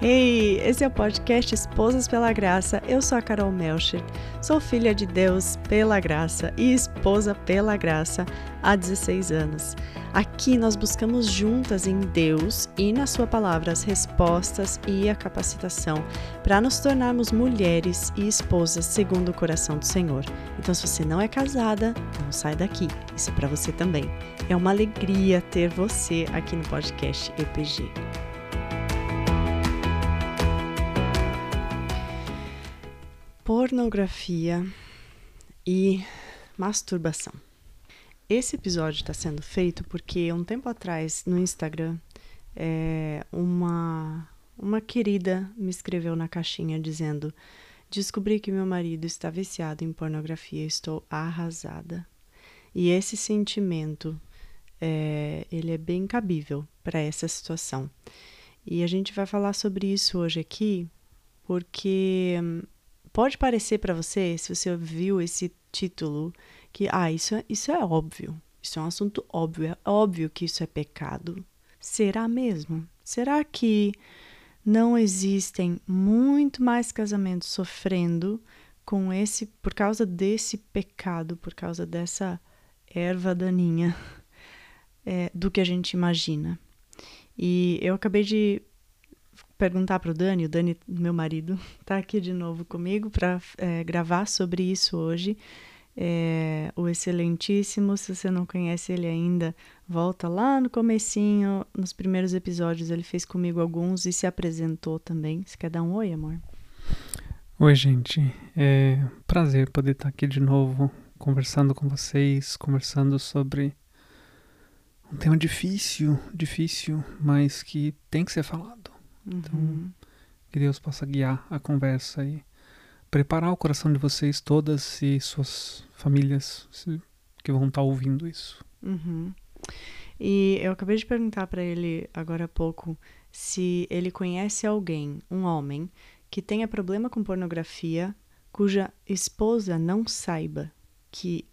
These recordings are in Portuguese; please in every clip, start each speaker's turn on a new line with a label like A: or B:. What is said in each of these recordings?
A: Hey, esse é o podcast Esposas pela Graça. Eu sou a Carol Melcher, sou filha de Deus pela graça e esposa pela graça há 16 anos. Aqui nós buscamos juntas em Deus e na Sua palavra as respostas e a capacitação para nos tornarmos mulheres e esposas segundo o coração do Senhor. Então, se você não é casada, não sai daqui. Isso é para você também. É uma alegria ter você aqui no podcast EPG. Pornografia e masturbação. Esse episódio está sendo feito porque um tempo atrás no Instagram é, uma uma querida me escreveu na caixinha dizendo: descobri que meu marido está viciado em pornografia, estou arrasada. E esse sentimento é, ele é bem cabível para essa situação. E a gente vai falar sobre isso hoje aqui, porque Pode parecer para você, se você viu esse título, que ah, isso é, isso é óbvio. Isso é um assunto óbvio, é óbvio que isso é pecado. Será mesmo? Será que não existem muito mais casamentos sofrendo com esse por causa desse pecado, por causa dessa erva daninha é, do que a gente imagina? E eu acabei de perguntar para o Dani, o Dani, meu marido, está aqui de novo comigo para é, gravar sobre isso hoje. É, o excelentíssimo, se você não conhece ele ainda, volta lá no comecinho, nos primeiros episódios ele fez comigo alguns e se apresentou também. Você quer dar um oi, amor?
B: Oi, gente. É prazer poder estar aqui de novo, conversando com vocês, conversando sobre um tema difícil, difícil, mas que tem que ser falado. Então, uhum. que Deus possa guiar a conversa e preparar o coração de vocês todas e suas famílias que vão estar ouvindo isso.
A: Uhum. E eu acabei de perguntar para ele agora há pouco se ele conhece alguém, um homem, que tenha problema com pornografia, cuja esposa não saiba que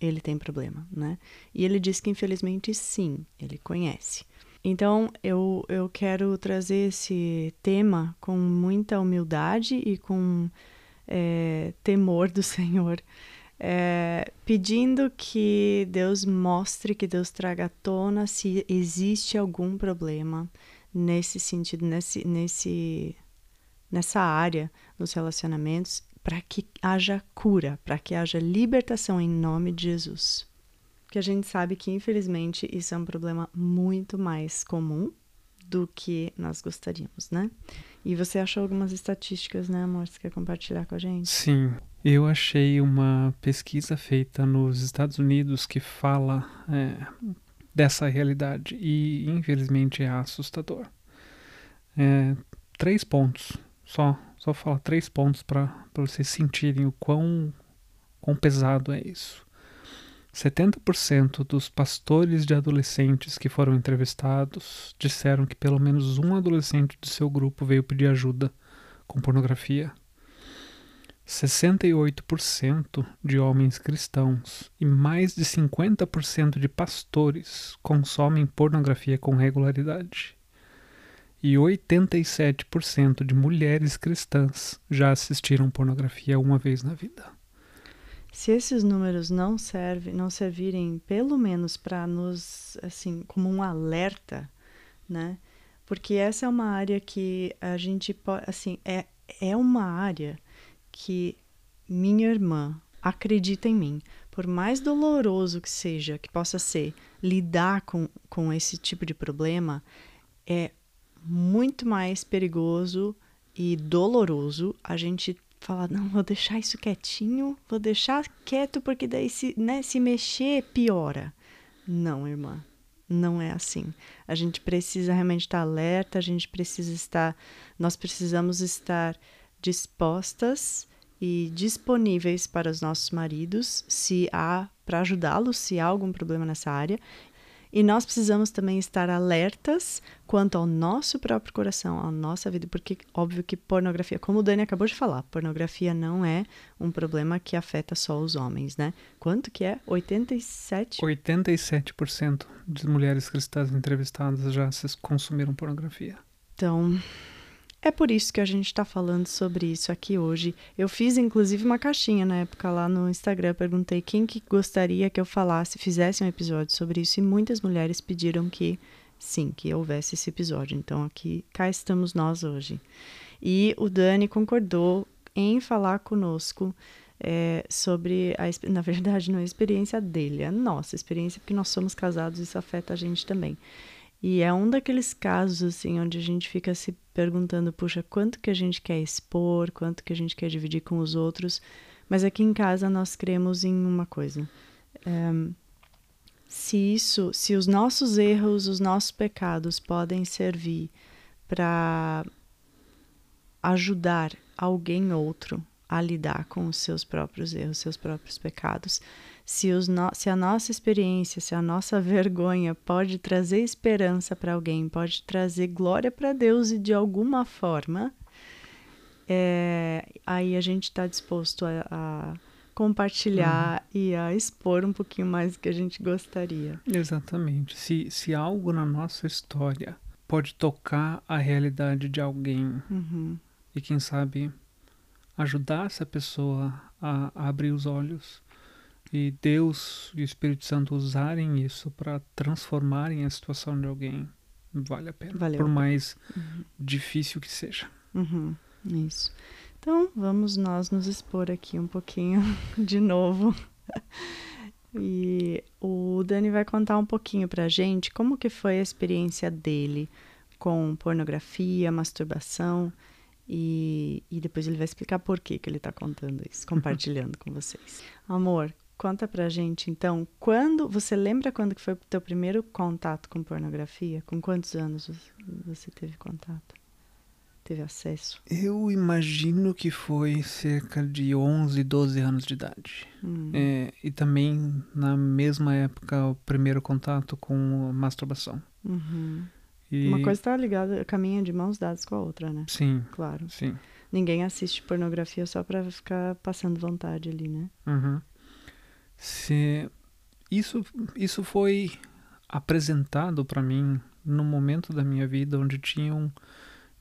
A: ele tem problema, né? E ele disse que infelizmente sim, ele conhece. Então, eu, eu quero trazer esse tema com muita humildade e com é, temor do Senhor, é, pedindo que Deus mostre, que Deus traga à tona se existe algum problema nesse sentido, nesse, nesse, nessa área nos relacionamentos, para que haja cura, para que haja libertação em nome de Jesus que a gente sabe que, infelizmente, isso é um problema muito mais comum do que nós gostaríamos, né? E você achou algumas estatísticas, né, amor? Você quer compartilhar com a gente?
B: Sim. Eu achei uma pesquisa feita nos Estados Unidos que fala é, dessa realidade e, infelizmente, é assustador. É, três pontos, só, só falar três pontos para vocês sentirem o quão, quão pesado é isso. 70% dos pastores de adolescentes que foram entrevistados disseram que pelo menos um adolescente de seu grupo veio pedir ajuda com pornografia. 68% de homens cristãos e mais de 50% de pastores consomem pornografia com regularidade. E 87% de mulheres cristãs já assistiram pornografia uma vez na vida.
A: Se esses números não servem, não servirem pelo menos para nos, assim, como um alerta, né? Porque essa é uma área que a gente pode, assim, é, é uma área que minha irmã acredita em mim. Por mais doloroso que seja, que possa ser, lidar com, com esse tipo de problema é muito mais perigoso e doloroso a gente falar, não, vou deixar isso quietinho, vou deixar quieto porque daí se, né, se mexer piora. Não, irmã, não é assim. A gente precisa realmente estar alerta, a gente precisa estar, nós precisamos estar dispostas e disponíveis para os nossos maridos, se há para ajudá-los, se há algum problema nessa área, e nós precisamos também estar alertas quanto ao nosso próprio coração, à nossa vida, porque óbvio que pornografia, como o Dani acabou de falar, pornografia não é um problema que afeta só os homens, né? Quanto que é? 87?
B: 87% das mulheres cristãs entrevistadas já consumiram pornografia.
A: Então, É por isso que a gente está falando sobre isso aqui hoje. Eu fiz inclusive uma caixinha na época lá no Instagram, perguntei quem que gostaria que eu falasse, fizesse um episódio sobre isso e muitas mulheres pediram que sim, que houvesse esse episódio. Então aqui cá estamos nós hoje. E o Dani concordou em falar conosco é, sobre a na verdade não é a experiência dele, é a nossa experiência, porque nós somos casados, isso afeta a gente também. E é um daqueles casos, assim, onde a gente fica se perguntando, puxa, quanto que a gente quer expor, quanto que a gente quer dividir com os outros. Mas aqui em casa nós cremos em uma coisa. É, se isso, se os nossos erros, os nossos pecados podem servir para ajudar alguém outro a lidar com os seus próprios erros, seus próprios pecados, se, no, se a nossa experiência, se a nossa vergonha pode trazer esperança para alguém, pode trazer glória para Deus e de alguma forma, é, aí a gente está disposto a, a compartilhar uhum. e a expor um pouquinho mais do que a gente gostaria.
B: Exatamente. Se, se algo na nossa história pode tocar a realidade de alguém
A: uhum.
B: e quem sabe ajudar essa pessoa a, a abrir os olhos e Deus e o Espírito Santo usarem isso para transformarem a situação de alguém, vale a pena.
A: Valeu.
B: Por mais uhum. difícil que seja.
A: Uhum. Isso. Então, vamos nós nos expor aqui um pouquinho de novo. e o Dani vai contar um pouquinho pra gente como que foi a experiência dele com pornografia, masturbação e, e depois ele vai explicar por que, que ele está contando isso, compartilhando com vocês. Amor, Conta pra gente, então, quando você lembra quando que foi o teu primeiro contato com pornografia? Com quantos anos você teve contato? Teve acesso?
B: Eu imagino que foi cerca de 11, 12 anos de idade.
A: Hum.
B: É, e também na mesma época o primeiro contato com masturbação.
A: Uhum. E... Uma coisa está ligada, caminha de mãos dadas com a outra, né?
B: Sim.
A: Claro.
B: Sim.
A: Ninguém assiste pornografia só para ficar passando vontade ali, né?
B: Uhum. Se isso isso foi apresentado para mim no momento da minha vida onde tinham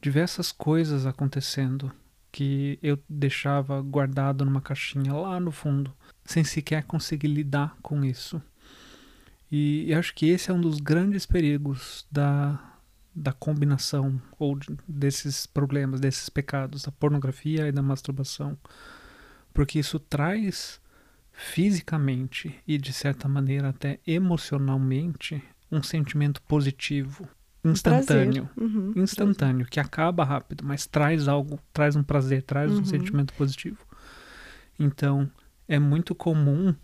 B: diversas coisas acontecendo que eu deixava guardado numa caixinha lá no fundo, sem sequer conseguir lidar com isso. E, e acho que esse é um dos grandes perigos da, da combinação ou de, desses problemas, desses pecados, da pornografia e da masturbação, porque isso traz fisicamente e de certa maneira até emocionalmente um sentimento positivo instantâneo,
A: uhum,
B: instantâneo que acaba rápido, mas traz algo, traz um prazer, traz uhum. um sentimento positivo. Então é muito comum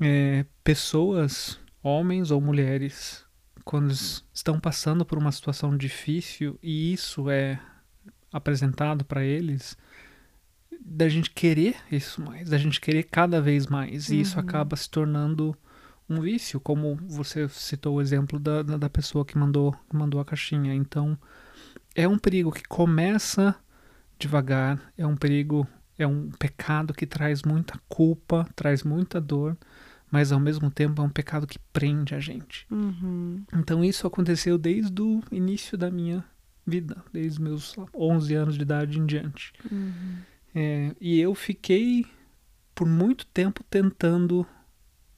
B: é, pessoas, homens ou mulheres, quando estão passando por uma situação difícil e isso é apresentado para eles, da gente querer isso mais, da gente querer cada vez mais. E isso uhum. acaba se tornando um vício, como você citou o exemplo da, da, da pessoa que mandou, mandou a caixinha. Então, é um perigo que começa devagar, é um perigo, é um pecado que traz muita culpa, traz muita dor, mas ao mesmo tempo é um pecado que prende a gente.
A: Uhum.
B: Então, isso aconteceu desde o início da minha vida, desde meus 11 anos de idade em diante.
A: Uhum.
B: É, e eu fiquei por muito tempo tentando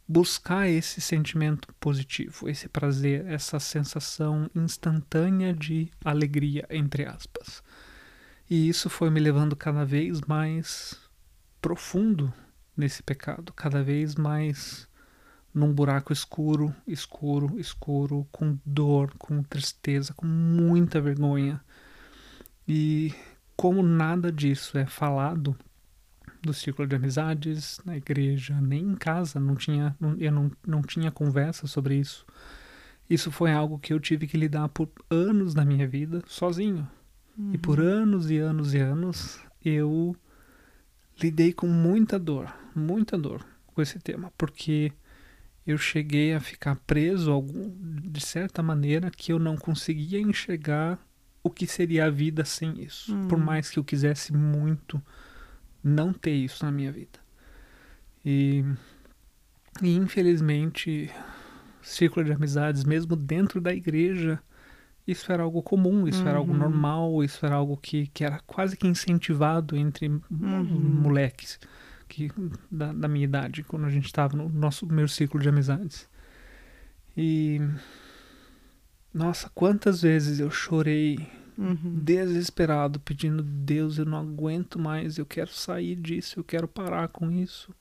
B: buscar esse sentimento positivo, esse prazer, essa sensação instantânea de alegria, entre aspas. E isso foi me levando cada vez mais profundo nesse pecado, cada vez mais num buraco escuro, escuro, escuro, com dor, com tristeza, com muita vergonha. E como nada disso é falado do círculo de amizades, na igreja, nem em casa, não tinha, eu não, não tinha conversa sobre isso. Isso foi algo que eu tive que lidar por anos na minha vida sozinho.
A: Uhum.
B: E por uhum. anos e anos e anos eu lidei com muita dor, muita dor com esse tema, porque eu cheguei a ficar preso algum, de certa maneira que eu não conseguia enxergar o que seria a vida sem isso.
A: Hum.
B: Por mais que eu quisesse muito não ter isso na minha vida. E, e infelizmente, círculo de amizades, mesmo dentro da igreja, isso era algo comum, isso
A: uhum.
B: era algo normal, isso era algo que, que era quase que incentivado entre
A: uhum.
B: moleques que, da, da, minha idade, quando a gente estava no nosso meu ciclo de amizades. E. Nossa, quantas vezes eu chorei
A: uhum.
B: desesperado, pedindo: Deus, eu não aguento mais, eu quero sair disso, eu quero parar com isso.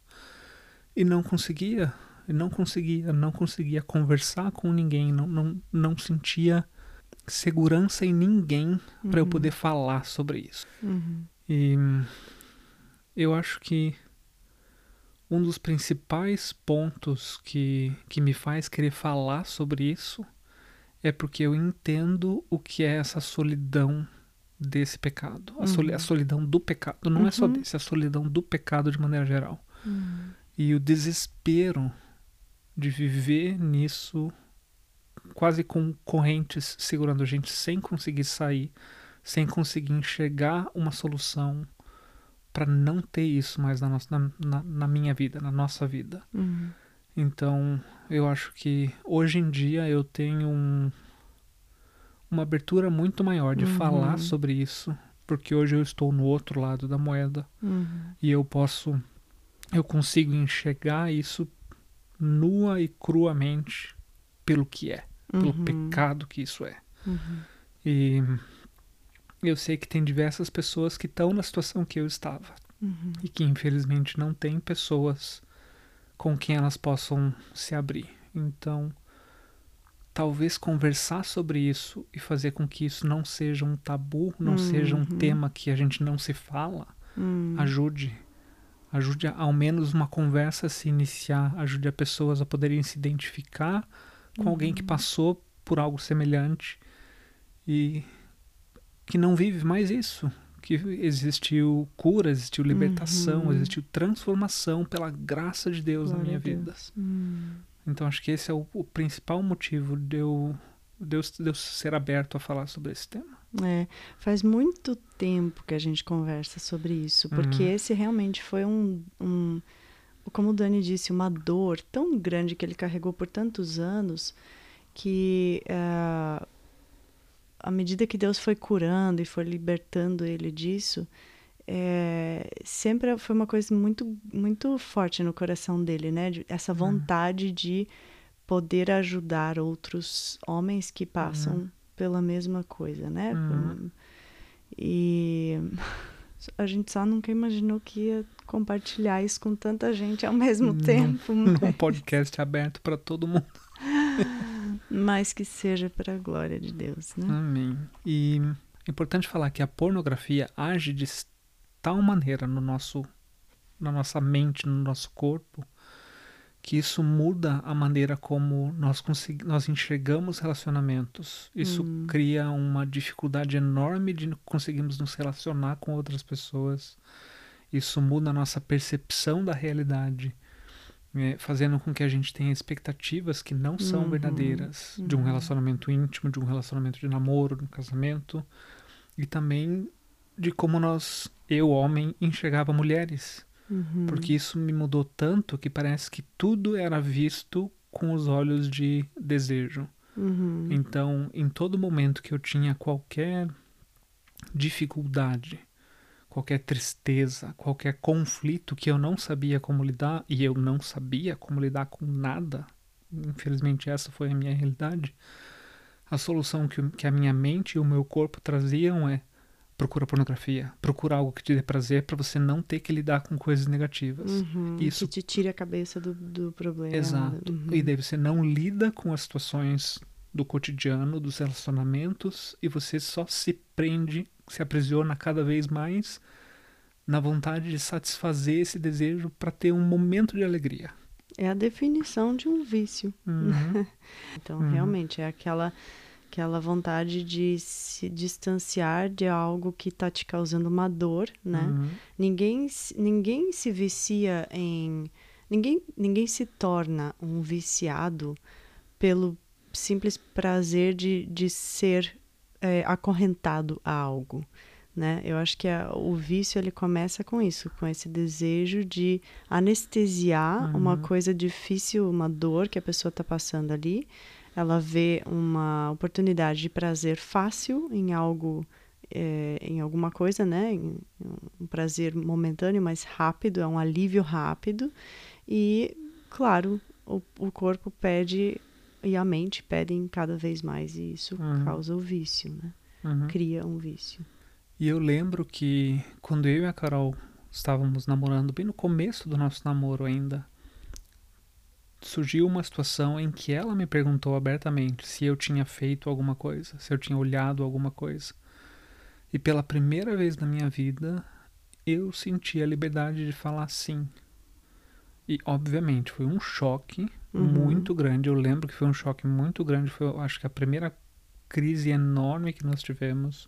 B: E não conseguia, não conseguia, não conseguia conversar com ninguém, não, não, não sentia segurança em ninguém uhum. para eu poder falar sobre isso.
A: Uhum.
B: E eu acho que um dos principais pontos que, que me faz querer falar sobre isso é porque eu entendo o que é essa solidão desse pecado. A, a solidão do pecado. Não é só desse, é a solidão do pecado de maneira geral. E o desespero de viver nisso quase com correntes segurando a gente sem conseguir sair, sem conseguir enxergar uma solução para não ter isso mais na, nossa, na, na, na, minha vida, na nossa vida.
A: Uhum.
B: Então, eu acho que hoje em dia eu tenho um, uma abertura muito maior de
A: uhum.
B: falar sobre isso, porque hoje eu estou no outro lado da moeda
A: uhum.
B: e eu posso, eu consigo enxergar isso nua e cruamente pelo que é pelo
A: uhum.
B: pecado que isso é.
A: Uhum.
B: E eu sei que tem diversas pessoas que estão na situação que eu estava
A: uhum.
B: e que infelizmente não tem pessoas com quem elas possam se abrir. Então, talvez conversar sobre isso e fazer com que isso não seja um tabu, não seja um
A: Uhum.
B: tema que a gente não se fala,
A: Uhum.
B: ajude. Ajude a, ao menos uma conversa a se iniciar, ajude as pessoas a poderem se identificar com alguém que passou por algo semelhante e que não vive mais isso. Que existiu cura, existiu libertação,
A: Uhum.
B: existiu transformação pela graça de Deus
A: Glória
B: na minha vida.
A: Hum.
B: Então acho que esse é o, o principal motivo de eu, de, eu, de eu ser aberto a falar sobre esse tema.
A: É, faz muito tempo que a gente conversa sobre isso, porque
B: Uhum.
A: esse realmente foi um, um, como o Dani disse, uma dor tão grande que ele carregou por tantos anos que eh, à medida que Deus foi curando e foi libertando ele disso, eh, sempre foi uma coisa muito muito forte no coração dele, né? Essa vontade de poder ajudar outros homens que passam pela mesma coisa, né?
B: Uhum.
A: E a gente só nunca imaginou que ia compartilhar isso com tanta gente ao mesmo
B: Num-
A: tempo,
B: Num
A: mas,
B: podcast aberto para todo mundo.
A: mas que seja para a glória de Deus, né?
B: Amém. E é importante falar que a pornografia age de tal maneira no nosso, na nossa mente, no nosso corpo, que isso muda a maneira como nós, nós enxergamos relacionamentos. Isso
A: Hum.
B: cria uma dificuldade enorme de conseguirmos nos relacionar com outras pessoas. Isso muda a nossa percepção da realidade, eh, fazendo com que a gente tenha expectativas que não são
A: Uhum,
B: verdadeiras de um
A: uhum.
B: relacionamento íntimo, de um relacionamento de namoro, de um casamento, e também de como nós, eu, homem, enxergava mulheres.
A: Uhum.
B: Porque isso me mudou tanto que parece que tudo era visto com os olhos de desejo.
A: Uhum.
B: Então, em todo momento que eu tinha qualquer dificuldade, qualquer tristeza, qualquer conflito que eu não sabia como lidar, e eu não sabia como lidar com nada, infelizmente essa foi a minha realidade, a solução que, que a minha mente e o meu corpo traziam é procura pornografia, procura algo que te dê prazer para você não ter que lidar com coisas negativas.
A: Uhum.
B: Isso-
A: Que te tire a cabeça do, do problema.
B: Exato.
A: Uhum.
B: E daí você não lida com as situações do cotidiano, dos relacionamentos, e você só se prende, se aprisiona cada vez mais na vontade de satisfazer esse desejo para ter um momento de alegria.
A: É a definição de um vício.
B: Uhum.
A: Então,
B: Uhum.
A: realmente, é aquela, aquela vontade de se distanciar de algo que está te causando uma dor, né?
B: Uhum.
A: Ninguém, se- ninguém se vicia em. Ninguém, ninguém se torna um viciado pelo simples prazer de, de ser é, acorrentado a algo. Né? Eu acho que a- o vício ele começa com isso, com esse desejo de anestesiar
B: Uhum.
A: uma coisa difícil, uma dor que a pessoa está passando ali, ela vê uma oportunidade de prazer fácil em algo, é, em alguma coisa, né? Em, um prazer momentâneo, mas rápido, é um alívio rápido. E, claro, o, o corpo pede e a mente pedem cada vez mais, e isso uhum. causa o vício, né? Uhum. Cria um vício.
B: E eu lembro que quando eu e a Carol estávamos namorando, bem no começo do nosso namoro ainda, surgiu uma situação em que ela me perguntou abertamente se eu tinha feito alguma coisa, se eu tinha olhado alguma coisa. E pela primeira vez na minha vida, eu senti a liberdade de falar sim. E, obviamente, foi um choque uhum. muito grande. Eu lembro que foi um choque muito grande. Foi, acho que, a primeira crise enorme que nós tivemos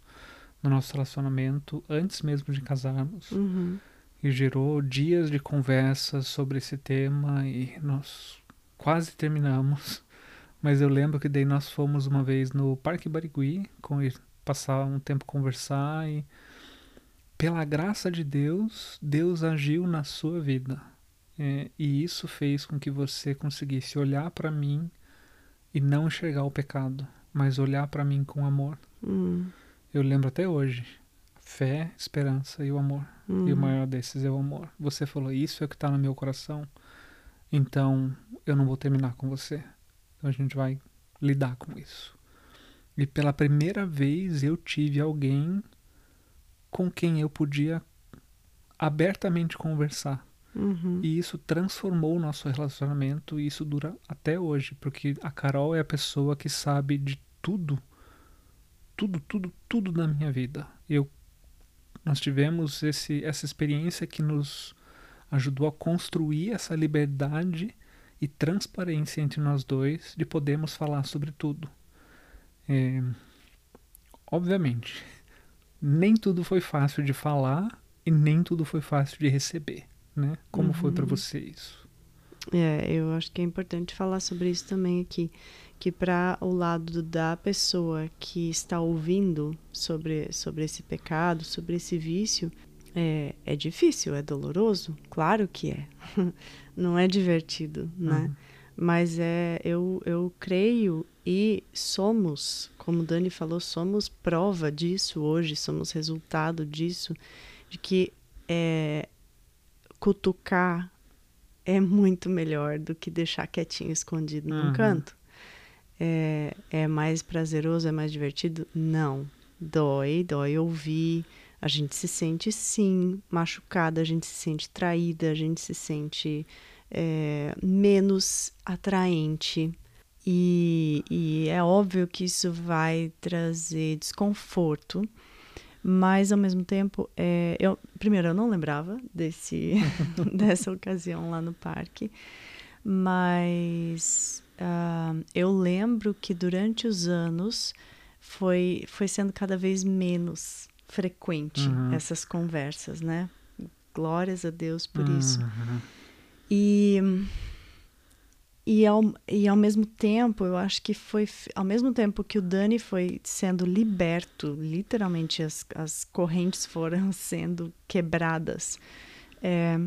B: no nosso relacionamento, antes mesmo de casarmos.
A: Uhum.
B: E gerou dias de conversas sobre esse tema e nós quase terminamos. Mas eu lembro que daí nós fomos uma vez no Parque Barigui, com, passar um tempo conversar e pela graça de Deus, Deus agiu na sua vida. É, e isso fez com que você conseguisse olhar para mim e não enxergar o pecado, mas olhar para mim com amor.
A: Hum.
B: Eu lembro até hoje. Fé, esperança e o amor. Hum. E o hum. maior desses é o amor. Você falou, isso é o que está no meu coração. Então, eu não vou terminar com você. Então a gente vai lidar com isso. E pela primeira vez eu tive alguém com quem eu podia abertamente conversar.
A: Uhum.
B: E isso transformou o nosso relacionamento e isso dura até hoje, porque a Carol é a pessoa que sabe de tudo, tudo, tudo, tudo da minha vida. Eu, nós tivemos esse, essa experiência que nos ajudou a construir essa liberdade e transparência entre nós dois de podermos falar sobre tudo. É, obviamente, nem tudo foi fácil de falar e nem tudo foi fácil de receber, né? Como uhum. foi para você isso?
A: É, eu acho que é importante falar sobre isso também aqui, que para o lado da pessoa que está ouvindo sobre, sobre esse pecado, sobre esse vício, é, é difícil, é doloroso? Claro que é. Não é divertido, né? Uhum. Mas é, eu, eu creio e somos, como Dani falou, somos prova disso hoje, somos resultado disso, de que é, cutucar é muito melhor do que deixar quietinho, escondido uhum. num canto. É, é mais prazeroso, é mais divertido? Não. Dói, dói ouvir, a gente se sente sim machucada, a gente se sente traída, a gente se sente é, menos atraente. E, e é óbvio que isso vai trazer desconforto, mas ao mesmo tempo, é, eu, primeiro, eu não lembrava desse, dessa ocasião lá no parque, mas uh, eu lembro que durante os anos foi, foi sendo cada vez menos frequente uhum. essas conversas, né? Glórias a Deus por uhum. isso. E, e, ao, e ao mesmo tempo, eu acho que foi ao mesmo tempo que o Dani foi sendo liberto, literalmente as, as correntes foram sendo quebradas. É,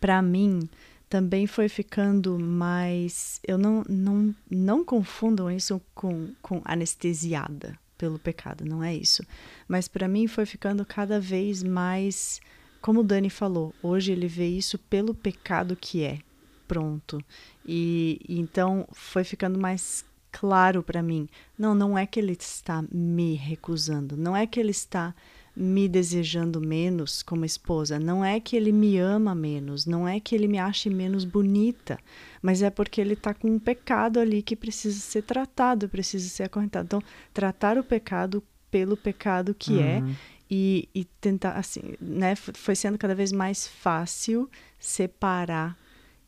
A: Para mim, também foi ficando mais. Eu não, não, não confundam isso com, com anestesiada pelo pecado, não é isso. Mas para mim foi ficando cada vez mais, como o Dani falou, hoje ele vê isso pelo pecado que é. Pronto. E, e então foi ficando mais claro para mim. Não, não é que ele está me recusando, não é que ele está me desejando menos como esposa, não é que ele me ama menos, não é que ele me ache menos bonita, mas é porque ele está com um pecado ali que precisa ser tratado, precisa ser acorrentado. Então, tratar o pecado pelo pecado que é uhum. é e, e tentar, assim, né, foi sendo cada vez mais fácil separar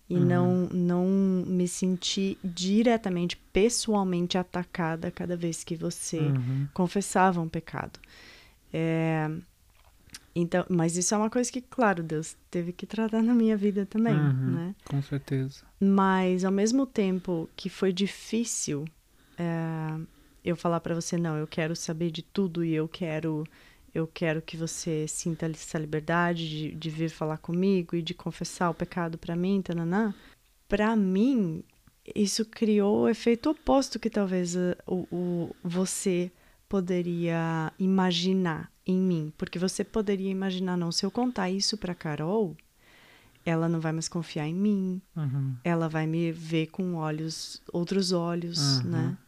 A: e uhum. não, não me sentir diretamente, pessoalmente atacada cada vez que você uhum. confessava um pecado. É, então, mas isso é uma coisa que, claro, Deus teve que tratar na minha vida também, uhum, né?
B: Com certeza.
A: Mas ao mesmo tempo que foi difícil é, eu falar para você não, eu quero saber de tudo e eu quero eu quero que você sinta essa liberdade de, de vir falar comigo e de confessar o pecado para mim, tananã. Para mim isso criou o efeito oposto que talvez uh, o, o, você poderia imaginar em mim. Porque você poderia imaginar, não, se eu contar isso para Carol, ela não vai mais confiar em mim,
B: Uhum.
A: ela vai me ver com olhos, outros olhos,
B: Uhum.
A: né?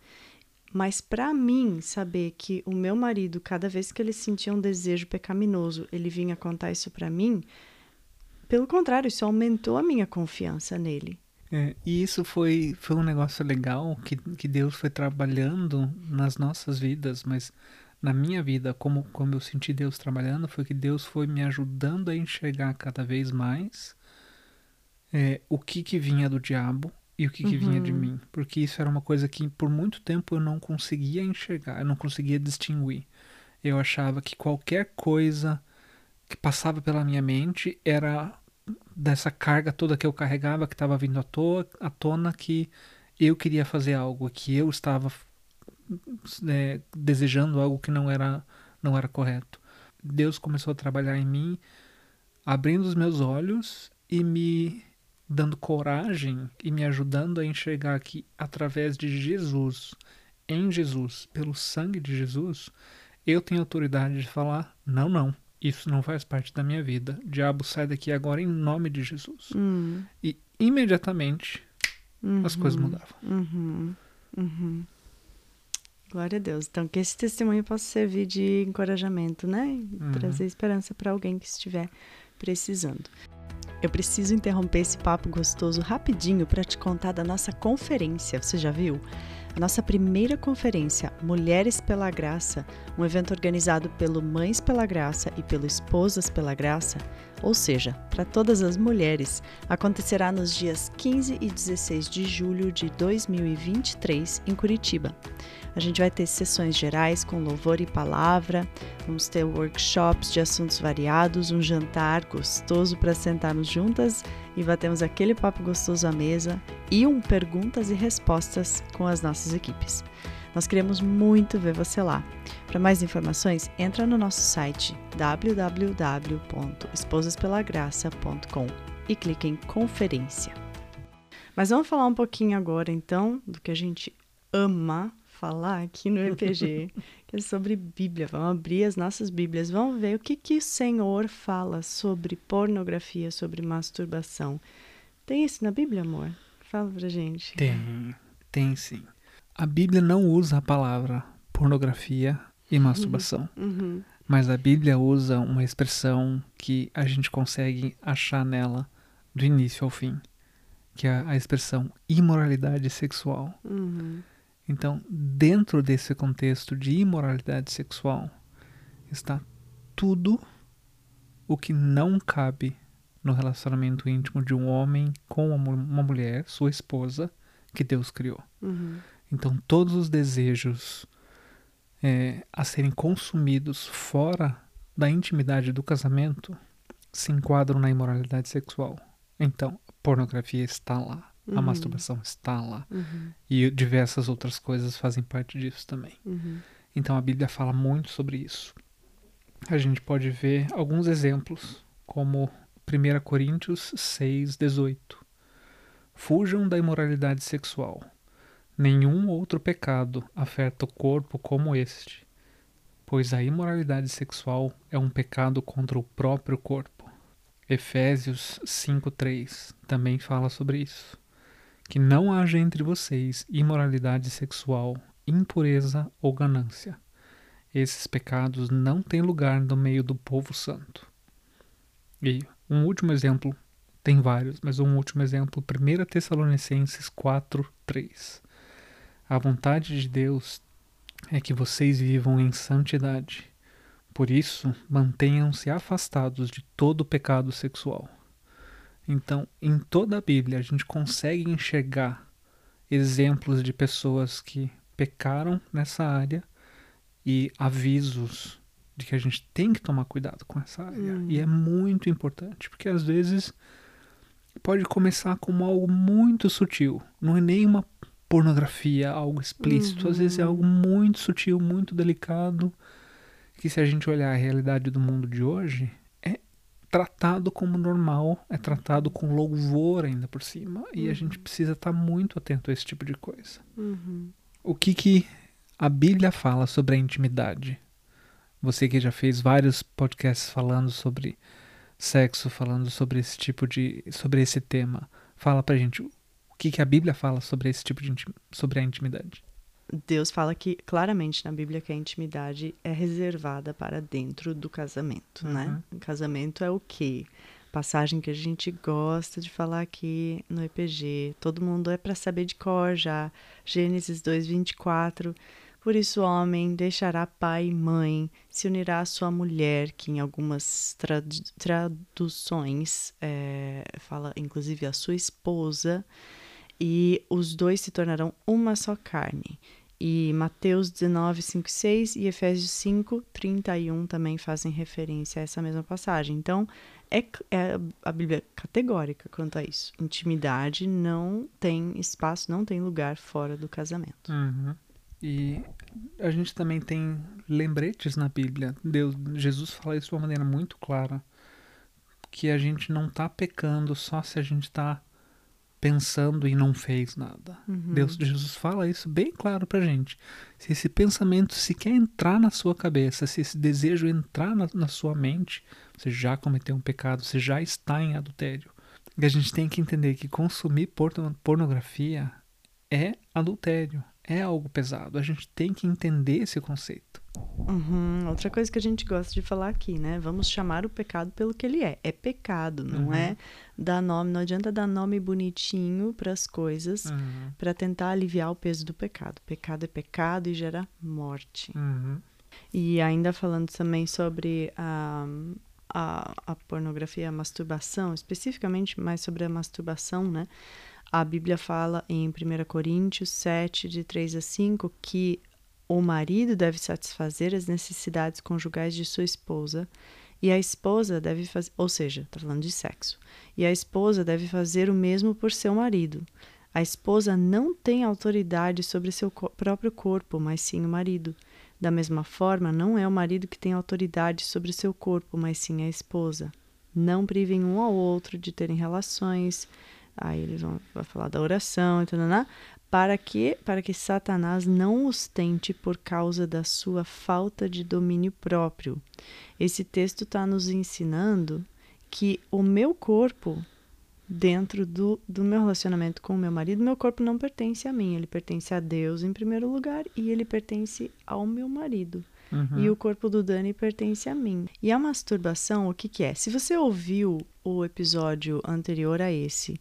A: Mas para mim, saber que o meu marido, cada vez que ele sentia um desejo pecaminoso, ele vinha contar isso para mim, pelo contrário, isso aumentou a minha confiança nele.
B: É, e isso foi, foi um negócio legal que, que Deus foi trabalhando nas nossas vidas, mas na minha vida, como, como eu senti Deus trabalhando, foi que Deus foi me ajudando a enxergar cada vez mais é, o que que vinha do diabo e o que que vinha de
A: Uhum.
B: mim. Porque isso era uma coisa que por muito tempo eu não conseguia enxergar, eu não conseguia distinguir. Eu achava que qualquer coisa que passava pela minha mente era dessa carga toda que eu carregava, que estava vindo à, toa, à tona, que eu queria fazer algo, que eu estava é, desejando algo que não era, não era correto. Deus começou a trabalhar em mim, abrindo os meus olhos e me dando coragem e me ajudando a enxergar que através de Jesus, em Jesus, pelo sangue de Jesus, eu tenho autoridade de falar: não, não, isso não faz parte da minha vida. Diabo, sai daqui agora em nome de Jesus.
A: Hum,
B: E imediatamente as coisas
A: uhum,
B: mudavam.
A: Uhum, uhum. Glória a Deus. Então, que esse testemunho possa servir de encorajamento, né? E
B: Uhum.
A: Trazer esperança para alguém que estiver precisando. Eu preciso interromper esse papo gostoso rapidinho para te contar da nossa conferência. Você já viu? Nossa primeira conferência, Mulheres pela Graça, um evento organizado pelo Mães pela Graça e pelo Esposas pela Graça, ou seja, para todas as mulheres, acontecerá nos dias 15 e 16 de julho de 2023 em Curitiba. A gente vai ter sessões gerais com louvor e palavra, vamos ter workshops de assuntos variados, um jantar gostoso para sentarmos juntas e batemos aquele papo gostoso à mesa e um perguntas e respostas com as nossas equipes. Nós queremos muito ver você lá. Para mais informações, entra no nosso site www.esposaspelagraça.com e clique em conferência. Mas vamos falar um pouquinho agora, então, do que a gente ama falar aqui no EPG, que é sobre Bíblia. Vamos abrir as nossas Bíblias, vamos ver o que, que o Senhor fala sobre pornografia, sobre masturbação. Tem isso na Bíblia, amor? Fala pra gente.
B: Tem, tem sim. A Bíblia não usa a palavra pornografia e masturbação,
A: Uhum.
B: mas a Bíblia usa uma expressão que a gente consegue achar nela do início ao fim, que é a expressão imoralidade sexual.
A: Uhum.
B: Então, dentro desse contexto de imoralidade sexual, está tudo o que não cabe no relacionamento íntimo de um homem com uma mu- uma mulher, sua esposa, que Deus criou.
A: Uhum.
B: Então, todos os desejos é, a serem consumidos fora da intimidade do casamento se enquadram na imoralidade sexual. Então, a pornografia está lá, a
A: Uhum.
B: masturbação está lá.
A: Uhum.
B: E diversas outras coisas fazem parte disso também.
A: Uhum.
B: Então a Bíblia fala muito sobre isso. A gente pode ver alguns exemplos, como 1 Coríntios 6, 18. Fujam da imoralidade sexual. Nenhum outro pecado afeta o corpo como este, pois a imoralidade sexual é um pecado contra o próprio corpo. Efésios 5:3 também fala sobre isso. Que não haja entre vocês imoralidade sexual, impureza ou ganância. Esses pecados não têm lugar no meio do povo santo. E um último exemplo, tem vários, mas um último exemplo, 1 Tessalonicenses 4, 3. A vontade de Deus é que vocês vivam em santidade. Por isso, mantenham-se afastados de todo pecado sexual. Então, em toda a Bíblia, a gente consegue enxergar exemplos de pessoas que pecaram nessa área e avisos de que a gente tem que tomar cuidado com essa área.
A: Hum.
B: E é muito importante, porque às vezes pode começar como algo muito sutil. Não é nem uma pornografia, algo explícito. Às vezes é
A: Uhum.
B: algo muito sutil, muito delicado, que se a gente olhar a realidade do mundo de hoje, tratado como normal, é tratado com louvor ainda por cima, e a
A: Uhum.
B: gente precisa estar muito atento a esse tipo de coisa.
A: Uhum.
B: O que que a Bíblia fala sobre a intimidade? Você que já fez vários podcasts falando sobre sexo, falando sobre esse tipo de sobre esse tema, fala pra gente o que que a Bíblia fala sobre esse tipo de sobre a intimidade.
A: Deus fala que claramente na Bíblia que a intimidade é reservada para dentro do casamento, né? O casamento é o quê? Passagem que a gente gosta de falar aqui no EPG. Todo mundo é para saber de cor já. Gênesis 2:24. Por isso o homem deixará pai e mãe, se unirá à sua mulher, que em algumas tradu- traduções é, fala inclusive a sua esposa, e os dois se tornarão uma só carne. E Mateus 19, 5 e 6 e Efésios 5, 31 também fazem referência a essa mesma passagem. Então, é, é a Bíblia categórica quanto a isso. Intimidade não tem espaço, não tem lugar fora do casamento.
B: Uhum. E a gente também tem lembretes na Bíblia. Deus, Jesus fala isso de uma maneira muito clara, que a gente não tá pecando só se a gente tá pensando e não fez nada.
A: Uhum.
B: Deus, Jesus fala isso bem claro pra gente. Se esse pensamento sequer entrar na sua cabeça, se esse desejo entrar na, na sua mente, você já cometeu um pecado, você já está em adultério. E a gente tem que entender que consumir porno- pornografia é adultério, é algo pesado. A gente tem que entender esse conceito.
A: Uhum. Outra coisa que a gente gosta de falar aqui, né? Vamos chamar o pecado pelo que ele é. É pecado, não
B: Uhum.
A: é dar nome, não adianta dar nome bonitinho para as coisas
B: Uhum.
A: para tentar aliviar o peso do pecado. Pecado é pecado e gera morte.
B: Uhum.
A: E ainda falando também sobre a, a, a pornografia, a masturbação, especificamente mais sobre a masturbação, né? A Bíblia fala em 1 Coríntios 7, de 3 a 5, que o marido deve satisfazer as necessidades conjugais de sua esposa e a esposa deve fazer, ou seja, está falando de sexo, e a esposa deve fazer o mesmo por seu marido. A esposa não tem autoridade sobre seu co- próprio corpo, mas sim o marido. Da mesma forma, não é o marido que tem autoridade sobre seu corpo, mas sim a esposa. Não privem um ao outro de terem relações. Aí eles vão vai falar da oração e tudo, né? Para que, para que Satanás não os tente por causa da sua falta de domínio próprio. Esse texto está nos ensinando que o meu corpo, dentro do, do meu relacionamento com o meu marido, meu corpo não pertence a mim, ele pertence a Deus em primeiro lugar e ele pertence ao meu marido.
B: Uhum.
A: E o corpo do Dani pertence a mim. E a masturbação, o que, que é? Se você ouviu o episódio anterior a esse,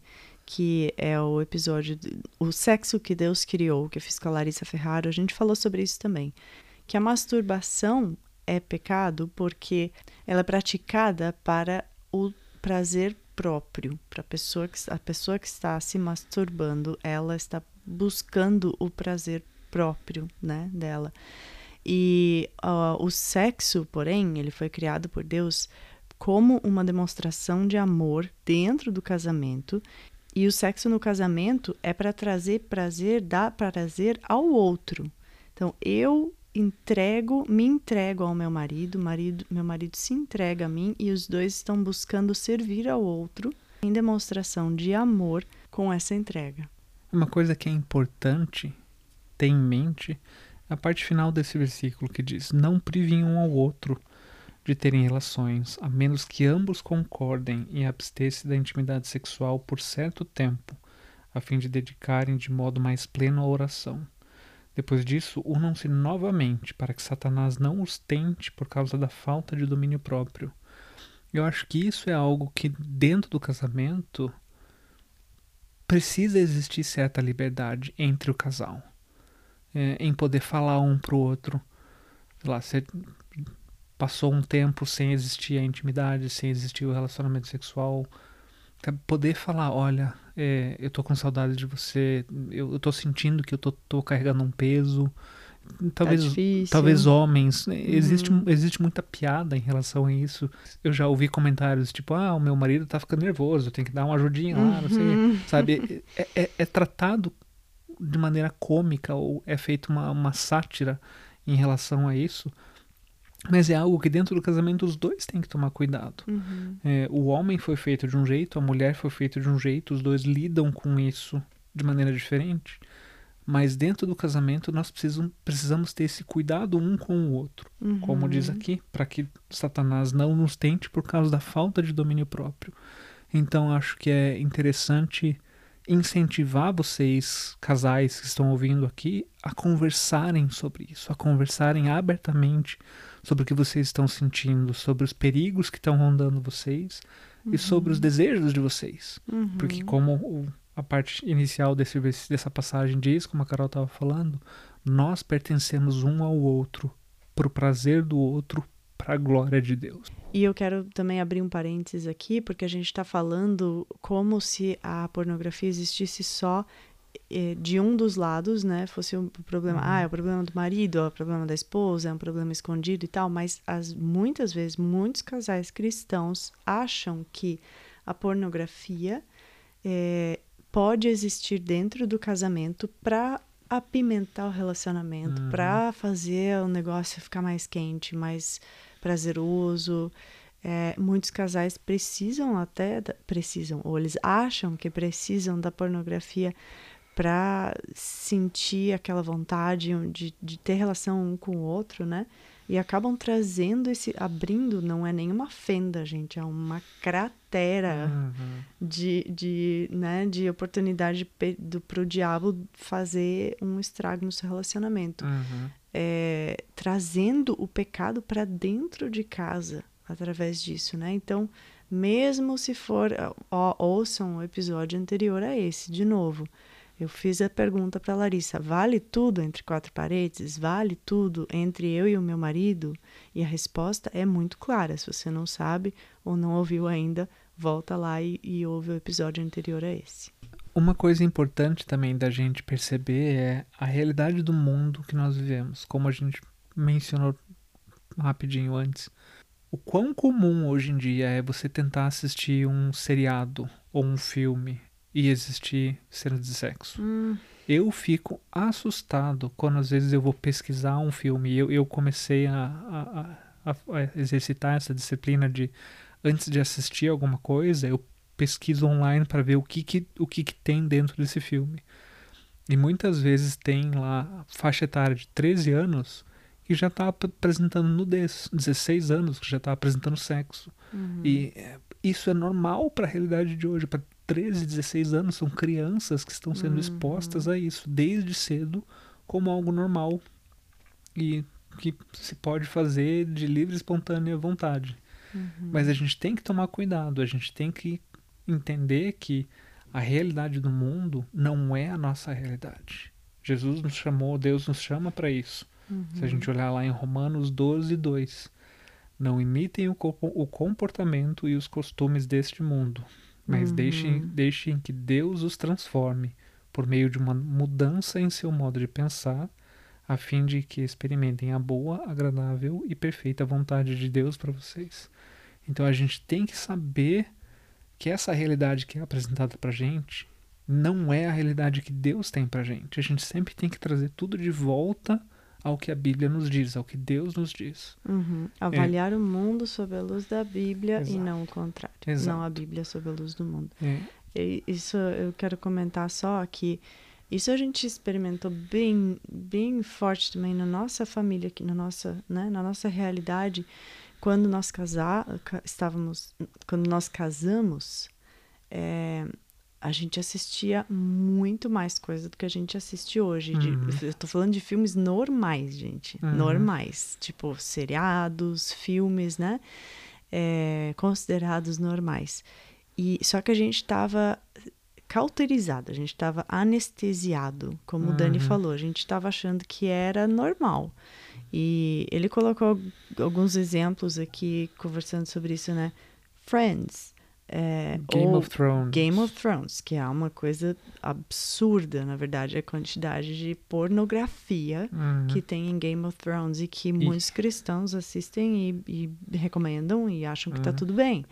A: que é o episódio de- O Sexo que Deus Criou, que eu fiz com a Larissa Ferraro, a gente falou sobre isso também. Que a masturbação é pecado porque ela é praticada para o prazer próprio, para a pessoa que a pessoa que está se masturbando, ela está buscando o prazer próprio, né, dela. E ó, o sexo, porém, ele foi criado por Deus como uma demonstração de amor dentro do casamento. E o sexo no casamento é para trazer prazer, dar prazer ao outro. Então, eu entrego, me entrego ao meu marido, marido, meu marido se entrega a mim e os dois estão buscando servir ao outro em demonstração de amor com essa entrega.
B: Uma coisa que é importante ter em mente é a parte final desse versículo que diz: Não privem um ao outro de terem relações, a menos que ambos concordem em abster-se da intimidade sexual por certo tempo, a fim de dedicarem de modo mais pleno à oração. Depois disso, unam-se novamente para que Satanás não os tente por causa da falta de domínio próprio. Eu acho que isso é algo que, dentro do casamento, precisa existir certa liberdade entre o casal. É, em poder falar um pro outro. Sei lá, você passou um tempo sem existir a intimidade, sem existir o relacionamento sexual. Poder falar, olha, é, eu tô com saudade de você, eu, eu tô sentindo que eu tô, tô carregando um peso. Talvez,
A: tá
B: talvez homens, né, existe, existe muita piada em relação a isso. Eu já ouvi comentários tipo, ah, o meu marido tá ficando nervoso, eu tenho que dar uma ajudinha lá, não sei,
A: Uhum.
B: sabe? É, é, é tratado de maneira cômica ou é feita uma, uma sátira em relação a isso. Mas é algo que dentro do casamento os dois têm que tomar cuidado.
A: Uhum.
B: É, o homem foi feito de um jeito, a mulher foi feita de um jeito, os dois lidam com isso de maneira diferente. Mas dentro do casamento nós precisam, precisamos ter esse cuidado um com o outro.
A: Uhum.
B: Como diz aqui, para que Satanás não nos tente por causa da falta de domínio próprio. Então acho que é interessante incentivar vocês, casais que estão ouvindo aqui, a conversarem sobre isso, a conversarem abertamente sobre o que vocês estão sentindo, sobre os perigos que estão rondando vocês
A: uhum.
B: e sobre os desejos de vocês.
A: Uhum.
B: Porque como a parte inicial desse, dessa passagem diz, como a Carol estava falando, nós pertencemos um ao outro para o prazer do outro, para a glória de Deus.
A: E eu quero também abrir um parênteses aqui, porque a gente está falando como se a pornografia existisse só de um dos lados, né? Fosse um problema, uhum. ah, é o problema do marido, é o problema da esposa, é um problema escondido e tal, mas as, muitas vezes muitos casais cristãos acham que a pornografia eh, pode existir dentro do casamento para apimentar o relacionamento, uhum. para fazer o negócio ficar mais quente, mais prazeroso. É, muitos casais precisam até precisam ou eles acham que precisam da pornografia para sentir aquela vontade de, de ter relação um com o outro, né? E acabam trazendo esse. abrindo, não é nenhuma fenda, gente, é uma cratera
B: uhum.
A: de, de, né, de oportunidade para o diabo fazer um estrago no seu relacionamento.
B: Uhum.
A: É, trazendo o pecado para dentro de casa através disso, né? Então, mesmo se for. Ó, ouçam o episódio anterior a esse, de novo. Eu fiz a pergunta para Larissa: vale tudo entre quatro paredes? Vale tudo entre eu e o meu marido? E a resposta é muito clara. Se você não sabe ou não ouviu ainda, volta lá e, e ouve o episódio anterior a esse.
B: Uma coisa importante também da gente perceber é a realidade do mundo que nós vivemos, como a gente mencionou rapidinho antes. O quão comum hoje em dia é você tentar assistir um seriado ou um filme e existir cenas de sexo.
A: Hum.
B: Eu fico assustado quando às vezes eu vou pesquisar um filme e eu, eu comecei a, a, a, a exercitar essa disciplina de antes de assistir alguma coisa, eu pesquiso online para ver o que, que, o que, que tem dentro desse filme. E muitas vezes tem lá faixa etária de 13 anos que já está apresentando nudez, 16 anos que já está apresentando sexo.
A: Uhum.
B: E é, isso é normal para a realidade de hoje, para 13, 16 anos, são crianças que estão sendo uhum. expostas a isso desde cedo como algo normal e que se pode fazer de livre e espontânea vontade.
A: Uhum.
B: Mas a gente tem que tomar cuidado, a gente tem que entender que a realidade do mundo não é a nossa realidade. Jesus nos chamou, Deus nos chama para isso.
A: Uhum.
B: Se a gente olhar lá em Romanos 12, 2, não imitem o, o comportamento e os costumes deste mundo, mas
A: uhum.
B: deixem, deixem que Deus os transforme por meio de uma mudança em seu modo de pensar, a fim de que experimentem a boa, agradável e perfeita vontade de Deus para vocês. Então a gente tem que saber que essa realidade que é apresentada para gente não é a realidade que Deus tem para gente. A gente sempre tem que trazer tudo de volta ao que a Bíblia nos diz, ao que Deus nos diz.
A: Uhum. Avaliar é. o mundo sob a luz da Bíblia
B: Exato.
A: e não o contrário.
B: Exato.
A: Não a Bíblia sob a luz do mundo.
B: É.
A: E isso eu quero comentar só que isso a gente experimentou bem, bem forte também na nossa família, aqui, na nossa, né, na nossa realidade, quando nós casar, estávamos, quando nós casamos, é, a gente assistia muito mais coisa do que a gente assiste hoje. De,
B: Uhum.
A: eu tô falando de filmes normais, gente.
B: Uhum.
A: Normais. Tipo, seriados, filmes, né? É, considerados normais. E, só que a gente tava cauterizado, a gente tava anestesiado, como o Dani
B: Uhum.
A: falou. A gente tava achando que era normal. E ele colocou alguns exemplos aqui, conversando sobre isso, né? Friends. É,
B: Game
A: ou
B: of Thrones.
A: Game of Thrones, que é uma coisa absurda, na verdade, a quantidade de pornografia
B: Uhum.
A: que tem em Game of Thrones e que muitos cristãos assistem e, e recomendam e acham que tá
B: Uhum.
A: tudo bem.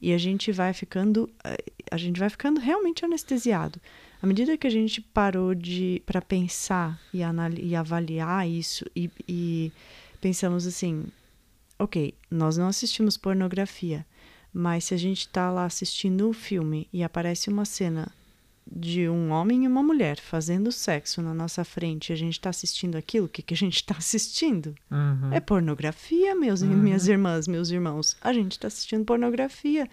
A: E a gente vai ficando, a gente vai ficando realmente anestesiado. À medida que a gente parou de para pensar e, e avaliar isso e, e pensamos assim, ok, nós não assistimos pornografia, mas se a gente está lá assistindo o um filme e aparece uma cena de um homem e uma mulher fazendo sexo na nossa frente e a gente está assistindo aquilo, o que, que a gente está assistindo?
B: Uhum.
A: É pornografia, meus,
B: Uhum.
A: minhas irmãs, meus irmãos. A gente está assistindo pornografia.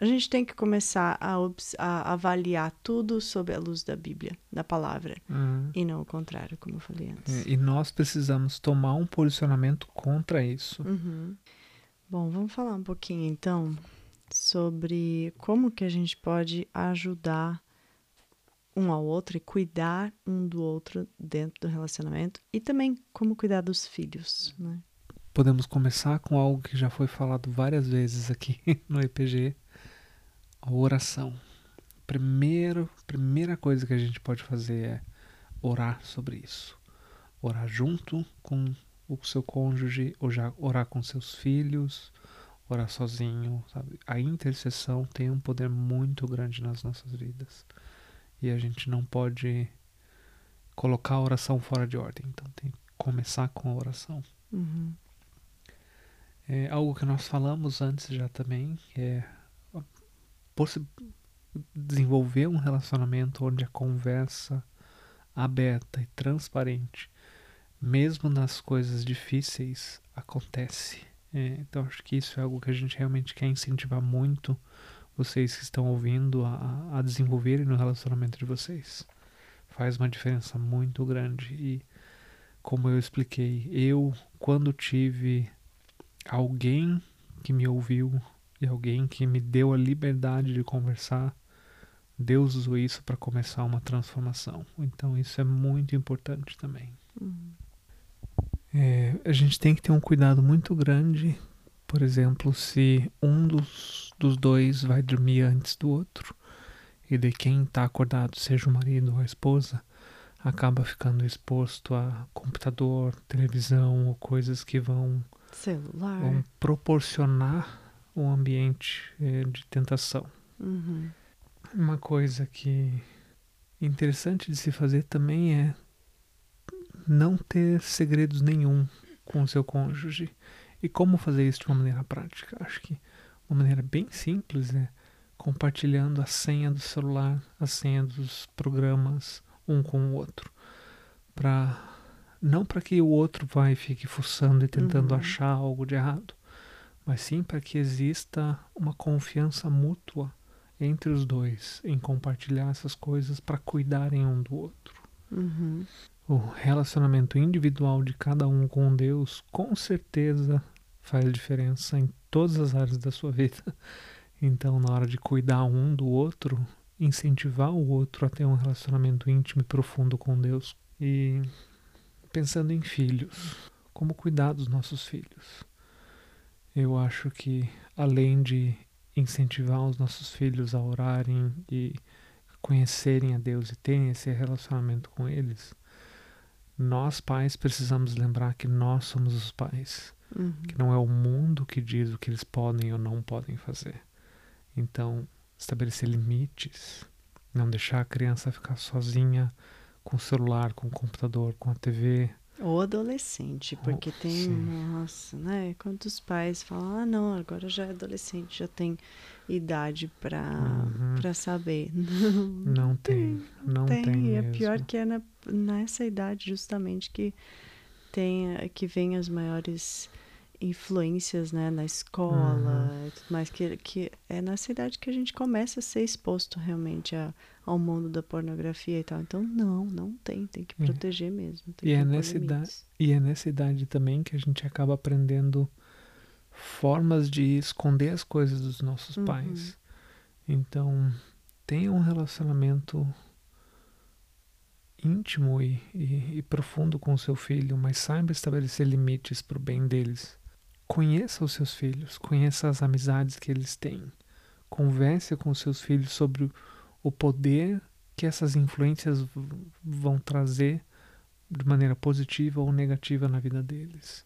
A: A gente tem que começar a, a avaliar tudo sob a luz da Bíblia, da palavra,
B: Uhum.
A: e não o contrário, como eu falei antes.
B: É, e nós precisamos tomar um posicionamento contra isso.
A: Uhum. Bom, vamos falar um pouquinho então sobre como que a gente pode ajudar um ao outro e cuidar um do outro dentro do relacionamento e também como cuidar dos filhos, né?
B: Podemos começar com algo que já foi falado várias vezes aqui no EPG, a oração. Primeiro, primeira coisa que a gente pode fazer é orar sobre isso. Orar junto com o seu cônjuge, ou já orar com seus filhos, orar sozinho, sabe? A intercessão tem um poder muito grande nas nossas vidas. E a gente não pode colocar a oração fora de ordem. Então tem que começar com a oração.
A: Uhum.
B: É algo que nós falamos antes já também, é desenvolver um relacionamento onde a conversa aberta e transparente, mesmo nas coisas difíceis, acontece. É, então acho que isso é algo que a gente realmente quer incentivar muito vocês que estão ouvindo a, a desenvolverem no relacionamento de vocês. Faz uma diferença muito grande e como eu expliquei, eu quando tive alguém que me ouviu e alguém que me deu a liberdade de conversar, Deus usou isso para começar uma transformação. Então isso é muito importante também.
A: Uhum.
B: É, a gente tem que ter um cuidado muito grande, por exemplo, se um dos, dos dois vai dormir antes do outro e de quem está acordado, seja o marido ou a esposa, acaba ficando exposto a computador, televisão ou coisas que vão
A: Celular.
B: vão proporcionar um ambiente eh, de tentação.
A: Uhum.
B: Uma coisa que é interessante de se fazer também é não ter segredos nenhum com o seu cônjuge. E como fazer isso de uma maneira prática? Acho que uma maneira bem simples é compartilhando a senha do celular, a senha dos programas um com o outro, para não para que o outro vai fique fuçando e tentando
A: Uhum.
B: achar algo de errado, mas sim para que exista uma confiança mútua entre os dois em compartilhar essas coisas para cuidarem um do outro.
A: Uhum.
B: O relacionamento individual de cada um com Deus com certeza faz diferença em todas as áreas da sua vida. Então, na hora de cuidar um do outro, incentivar o outro a ter um relacionamento íntimo e profundo com Deus. E pensando em filhos, como cuidar dos nossos filhos. Eu acho que além de incentivar os nossos filhos a orarem e conhecerem a Deus e terem esse relacionamento com eles, nós pais precisamos lembrar que nós somos os pais,
A: Uhum.
B: que não é o mundo que diz o que eles podem ou não podem fazer. Então, estabelecer limites, não deixar a criança ficar sozinha com o celular, com o computador, com a TV.
A: Ou adolescente, porque
B: Oh,
A: tem,
B: sim.
A: nossa, né? Quantos pais falam, ah, não, agora já é adolescente, já tem idade pra,
B: Uhum.
A: pra saber.
B: Não tem, não tem,
A: tem, e é pior que é na, nessa idade justamente que tem, que vem as maiores influências, né, na escola
B: Uhum.
A: e tudo mais, que, que é nessa idade que a gente começa a ser exposto realmente a, ao mundo da pornografia e tal. Então, não, não tem, tem que
B: É.
A: proteger mesmo. Tem
B: E é nessa idade-. E é nessa idade também que a gente acaba aprendendo formas de esconder as coisas dos nossos
A: Uhum.
B: pais. Então, tenha um relacionamento íntimo e, e- e profundo com o seu filho, mas saiba estabelecer limites para o bem deles. Conheça os seus filhos, conheça as amizades que eles têm. Converse com os seus filhos sobre o- o poder que essas influências vão trazer de maneira positiva ou negativa na vida deles.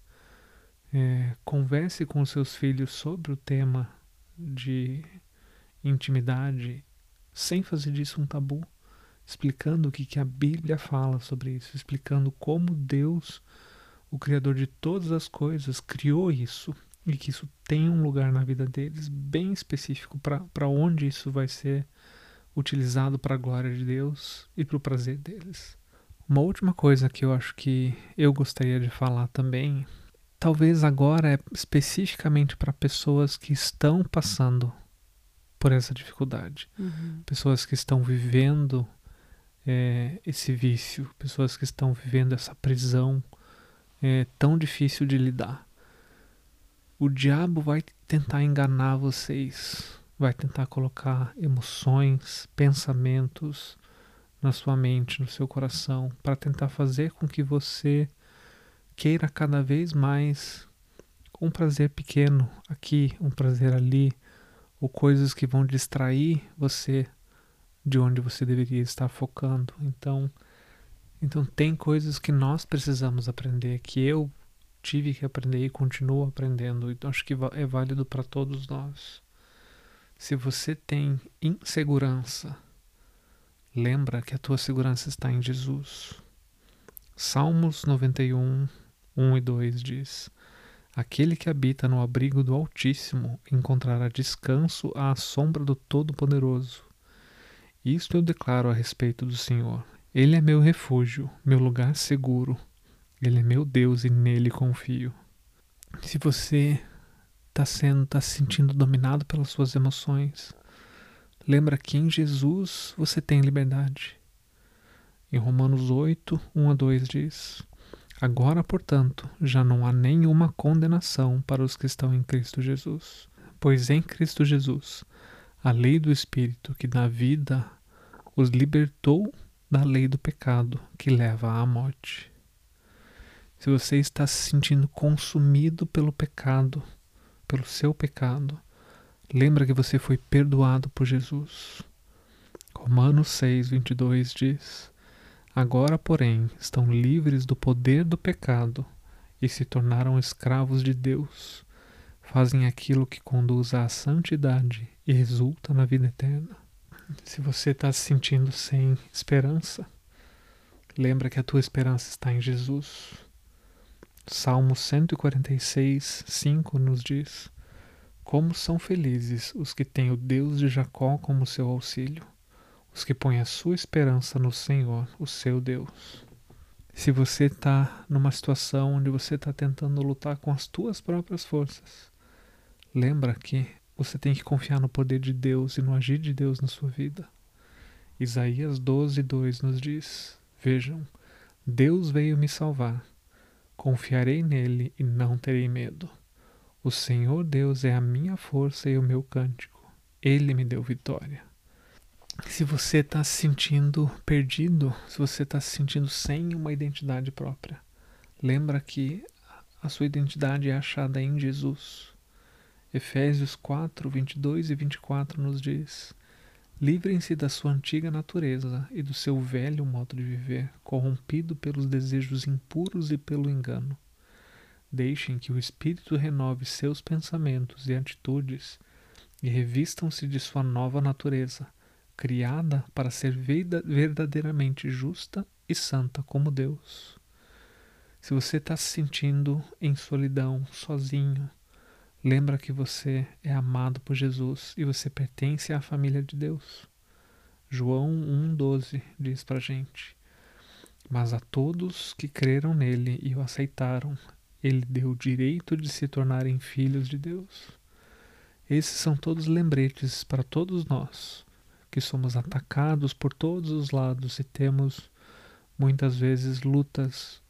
B: É, converse com os seus filhos sobre o tema de intimidade, sem fazer disso um tabu, explicando o que, que a Bíblia fala sobre isso, explicando como Deus, o Criador de todas as coisas, criou isso e que isso tem um lugar na vida deles bem específico para onde isso vai ser utilizado para a glória de Deus e para o prazer deles. Uma última coisa que eu acho que eu gostaria de falar também, talvez agora é especificamente para pessoas que estão passando por essa dificuldade,
A: Uhum.
B: pessoas que estão vivendo é, esse vício, pessoas que estão vivendo essa prisão é, tão difícil de lidar. O diabo vai tentar enganar vocês, vai tentar colocar emoções, pensamentos na sua mente, no seu coração, para tentar fazer com que você queira cada vez mais um prazer pequeno aqui, um prazer ali, ou coisas que vão distrair você de onde você deveria estar focando. Então, então tem coisas que nós precisamos aprender, que eu tive que aprender e continuo aprendendo. Então acho que é válido para todos nós. Se você tem insegurança, lembra que a tua segurança está em Jesus. Salmos 91, 1 e 2 diz: Aquele que habita no abrigo do Altíssimo encontrará descanso à sombra do Todo-Poderoso. Isto eu declaro a respeito do Senhor. Ele é meu refúgio, meu lugar seguro. Ele é meu Deus e nele confio. Se você está sendo, está se sentindo dominado pelas suas emoções, lembra que em Jesus você tem liberdade. Em Romanos 8, 1 a 2 diz: Agora, portanto, já não há nenhuma condenação para os que estão em Cristo Jesus. Pois em Cristo Jesus, a lei do Espírito que dá vida os libertou da lei do pecado que leva à morte. Se você está se sentindo consumido pelo pecado, pelo seu pecado, lembra que você foi perdoado por Jesus. Romanos 6, 22 diz: Agora, porém, estão livres do poder do pecado e se tornaram escravos de Deus. Fazem aquilo que conduz à santidade e resulta na vida eterna. Se você está se sentindo sem esperança, lembra que a tua esperança está em Jesus. Salmo 146, 5 nos diz: Como são felizes os que têm o Deus de Jacó como seu auxílio, os que põem a sua esperança no Senhor, o seu Deus. Se você está numa situação onde você está tentando lutar com as tuas próprias forças, lembra que você tem que confiar no poder de Deus e no agir de Deus na sua vida. Isaías 12, 2 nos diz: Vejam, Deus veio me salvar. Confiarei nele e não terei medo. O Senhor Deus é a minha força e o meu cântico. Ele me deu vitória. Se você está se sentindo perdido, se você está se sentindo sem uma identidade própria, lembra que a sua identidade é achada em Jesus. Efésios 4, 22 e 24 nos diz: Livrem-se da sua antiga natureza e do seu velho modo de viver, corrompido pelos desejos impuros e pelo engano. Deixem que o Espírito renove seus pensamentos e atitudes e revistam-se de sua nova natureza, criada para ser verdadeiramente justa e santa como Deus. Se você está se sentindo em solidão, sozinho, Lembra que você é amado por Jesus e você pertence à família de Deus. João 1,12 diz pra gente: Mas a todos que creram nele e o aceitaram, ele deu o direito de se tornarem filhos de Deus. Esses são todos lembretes para todos nós, que somos atacados por todos os lados e temos muitas vezes lutas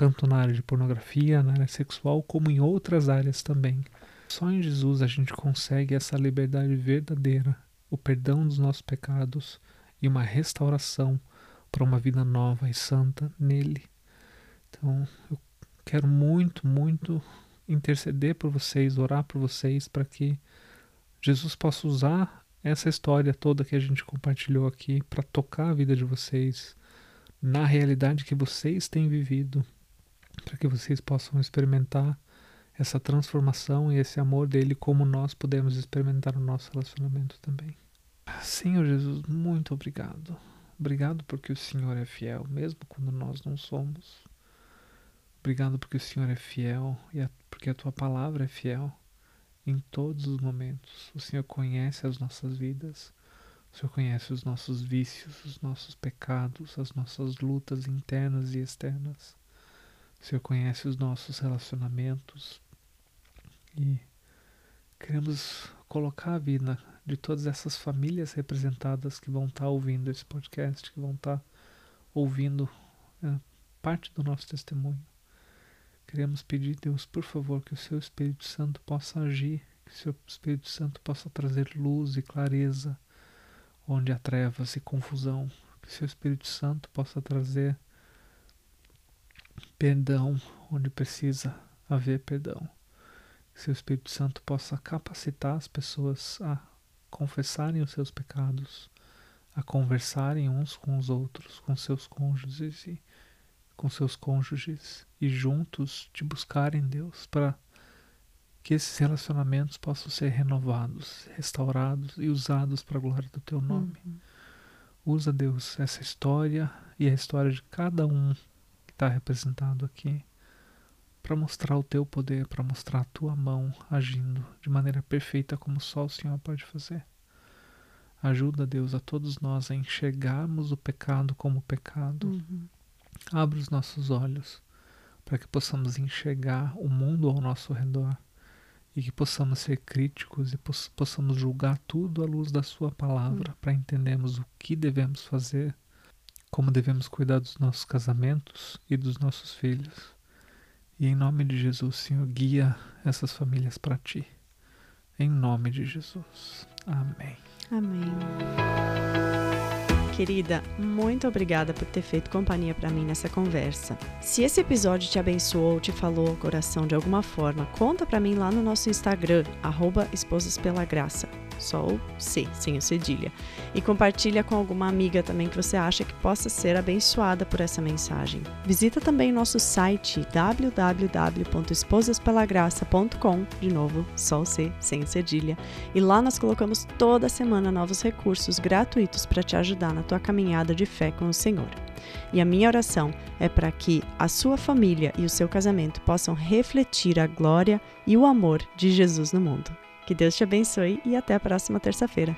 B: tanto na área de pornografia, na área sexual, como em outras áreas também. Só em Jesus a gente consegue essa liberdade verdadeira, o perdão dos nossos pecados e uma restauração para uma vida nova e santa nele. Então, eu quero muito, muito interceder por vocês, orar por vocês para que Jesus possa usar essa história toda que a gente compartilhou aqui para tocar a vida de vocês na realidade que vocês têm vivido para que vocês possam experimentar essa transformação e esse amor dele como nós podemos experimentar no nosso relacionamento também. Senhor Jesus, muito obrigado. Obrigado porque o Senhor é fiel, mesmo quando nós não somos. Obrigado porque o Senhor é fiel e porque a tua palavra é fiel em todos os momentos. O Senhor conhece as nossas vidas, o Senhor conhece os nossos vícios, os nossos pecados, as nossas lutas internas e externas. O Senhor conhece os nossos relacionamentos e queremos colocar a vida de todas essas famílias representadas que vão estar ouvindo esse podcast, que vão estar ouvindo é, parte do nosso testemunho. Queremos pedir, Deus, por favor, que o Seu Espírito Santo possa agir, que o Seu Espírito Santo possa trazer luz e clareza onde há trevas e confusão, que o Seu Espírito Santo possa trazer perdão onde precisa haver perdão. Que seu Espírito Santo possa capacitar as pessoas a confessarem os seus pecados, a conversarem uns com os outros, com seus cônjuges e com seus cônjuges e juntos te buscarem Deus para que esses relacionamentos possam ser renovados, restaurados e usados para a glória do teu nome. Uhum. Usa, Deus, essa história e a história de cada um está representado aqui para mostrar o teu poder, para mostrar a tua mão agindo de maneira perfeita como só o Senhor pode fazer. Ajuda, Deus, a todos nós a enxergarmos o pecado como pecado. Uhum Abra os nossos olhos para que possamos enxergar o mundo ao nosso redor e que possamos ser críticos e possamos julgar tudo à luz da Sua palavra para entendermos o que devemos fazer, como devemos cuidar dos nossos casamentos e dos nossos filhos. E em nome de Jesus, Senhor, guia essas famílias para Ti. Em nome de Jesus. Amém.
A: Amém querida, muito obrigada por ter feito companhia para mim nessa conversa. Se esse episódio te abençoou ou te falou ao coração de alguma forma, conta para mim lá no nosso Instagram, arroba Esposas Pela Graça só o C, sem o cedilha. E compartilha com alguma amiga também que você acha que possa ser abençoada por essa mensagem. Visita também nosso site www.esposaspelagraça.com, de novo, só o C, sem o cedilha. E lá nós colocamos toda semana novos recursos gratuitos para te ajudar na tua caminhada de fé com o Senhor. E a minha oração é para que a sua família e o seu casamento possam refletir a glória e o amor de Jesus no mundo. Que Deus te abençoe e até a próxima terça-feira.